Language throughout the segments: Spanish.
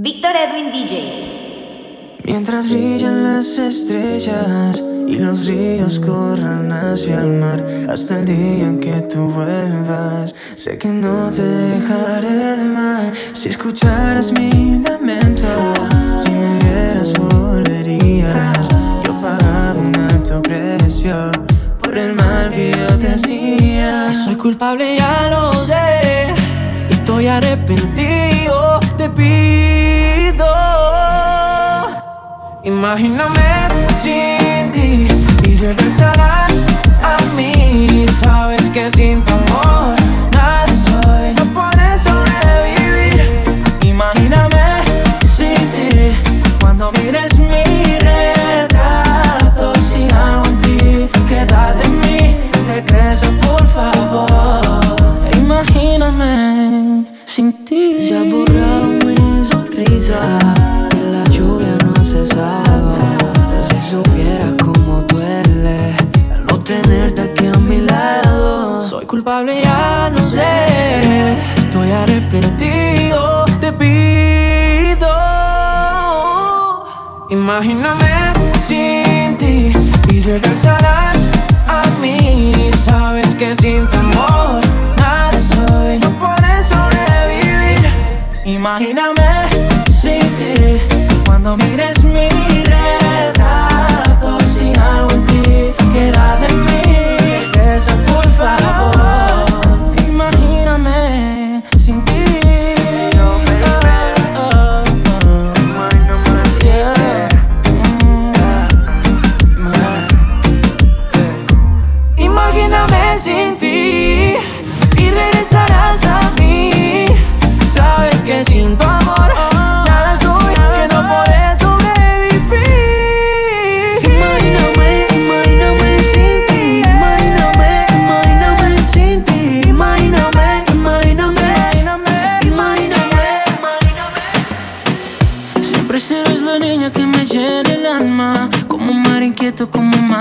Víctor Edwin DJ. Mientras brillan las estrellas y los ríos corran hacia el mar hasta el día en que tú vuelvas. Sé que no te dejaré de amar si escucharas mi lamento, si me vieras volverías. Yo pagado un alto precio por el mal que yo te hacía. Soy culpable ya lo sé y estoy arrepentido de ti. Imagíname sin ti y regresarás a mí. Sabes que sin tu amor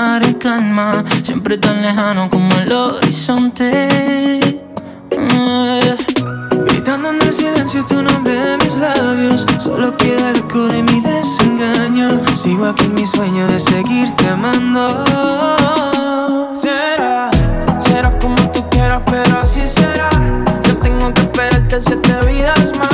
mar en calma, siempre tan lejano como el horizonte. Eh. Gritando en el silencio tu nombre en mis labios, solo queda el eco de mi desengaño. Sigo aquí en mi sueño de seguirte amando. Será, será como tú quieras, pero así será. Yo tengo que esperarte siete vidas más.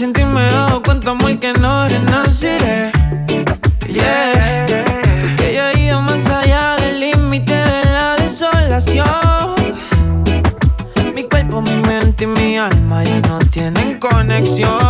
sin ti me he cuenta, que no renaceré. Yeah. Tú que yo he ido más allá del límite de la desolación. Mi cuerpo, mi mente y mi alma ya no tienen conexión.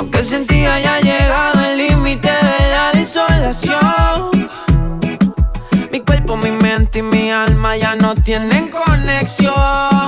Aunque sentía ya llegado el límite de la desolación. Mi cuerpo, mi mente y mi alma ya no tienen conexión.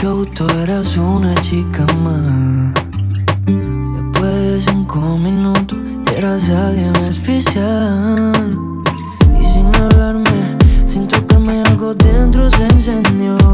Yo, tú eras una chica más. Después de cinco minutos, eras alguien especial. Y sin hablarme, sin tocarme, algo dentro se encendió.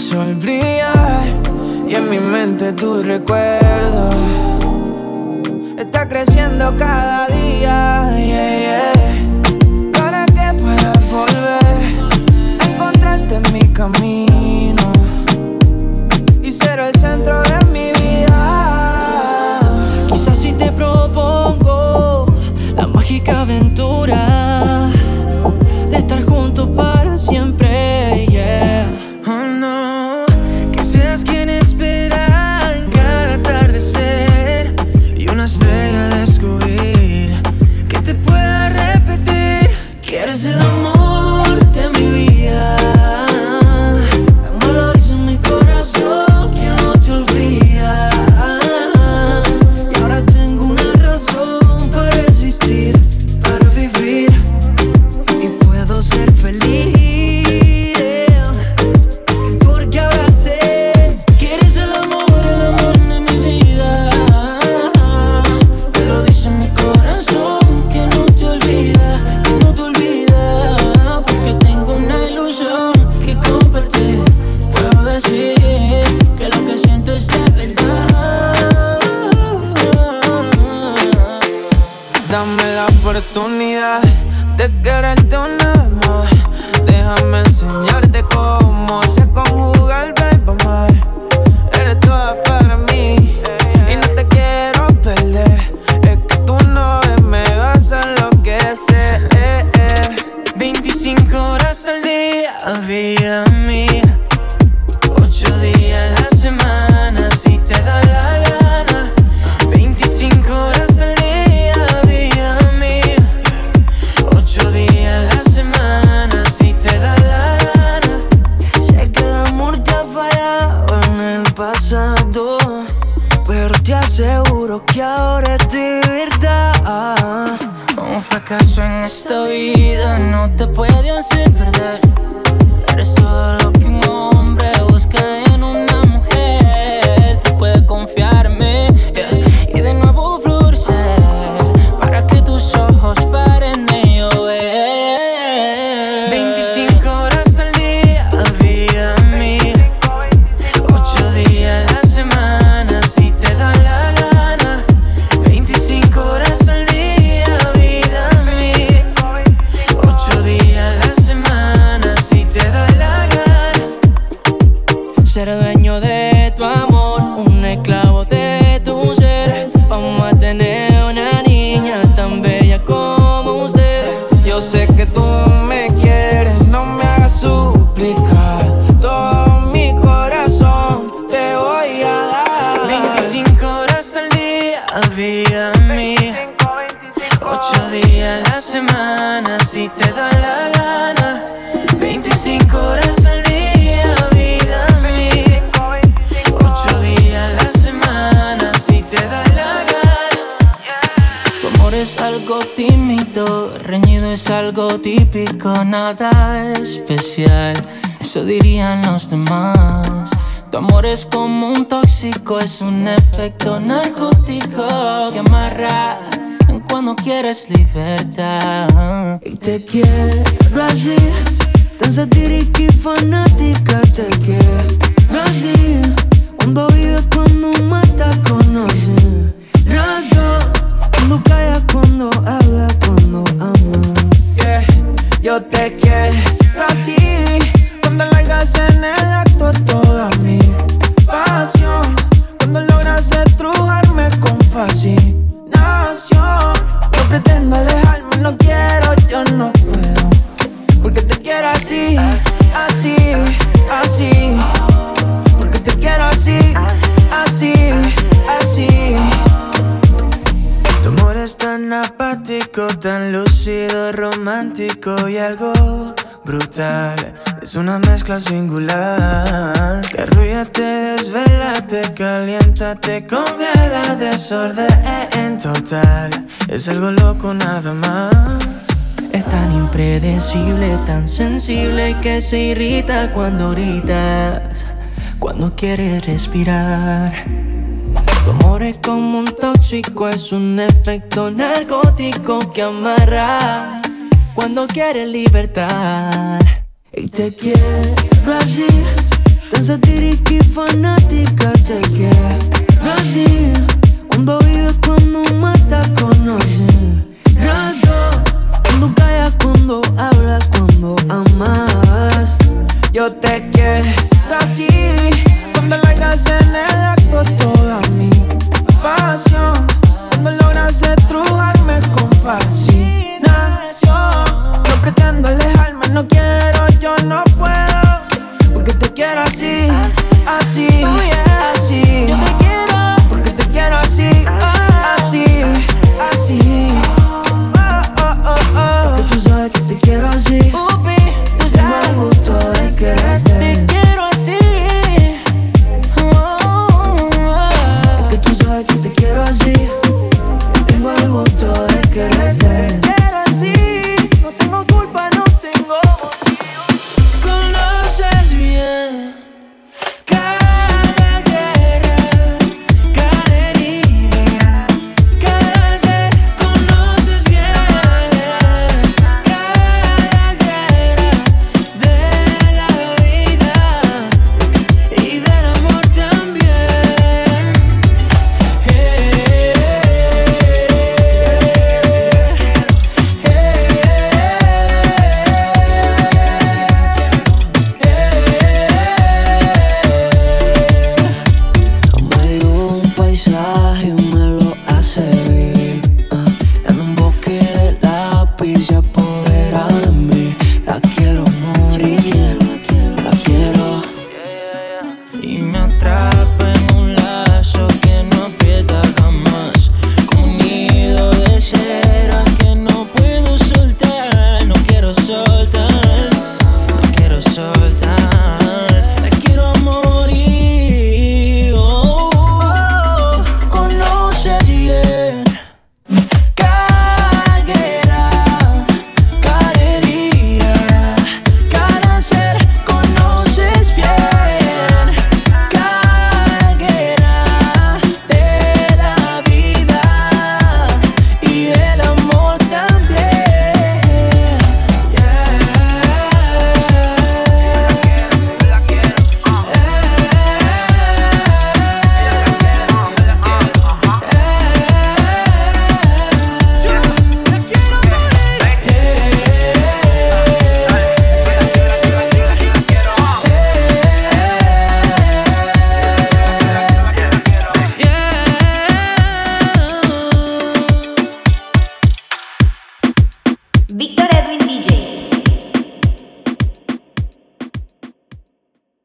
Sol brillar y en mi mente tu recuerdo está creciendo cada día. Yeah, yeah. Para que puedas volver a encontrarte en mi camino y ser el centro de mi vida. Quizás si te propongo la mágica aventura nada especial. Eso dirían los demás. Tu amor es como un tóxico, es un efecto narcótico que amarra cuando quieres libertad. Y te quiero así, tan satírica y fanática. Te quiero así, cuando vives, cuando matas, conoces. Razón, cuando callas, cuando hablas, cuando amas. Yeah, yo te quiero así, cuando largas en el Es una mezcla singular. Te arrulla, te desvela, te calienta, te congela, desorden en total. Es algo loco nada más. Es tan impredecible, tan sensible que se irrita cuando gritas, cuando quieres respirar. Tu amor es como un tóxico, es un efecto narcótico que amarra cuando quieres libertad. Y te quiero así, tan satírica y fanática. Te quiero así, cuando vives, cuando matas, conoces. Razón, cuando callas, cuando hablas, cuando amas. Yo te quiero así, cuando largas en el acto toda mi pasión. Cuando logras estrujarme con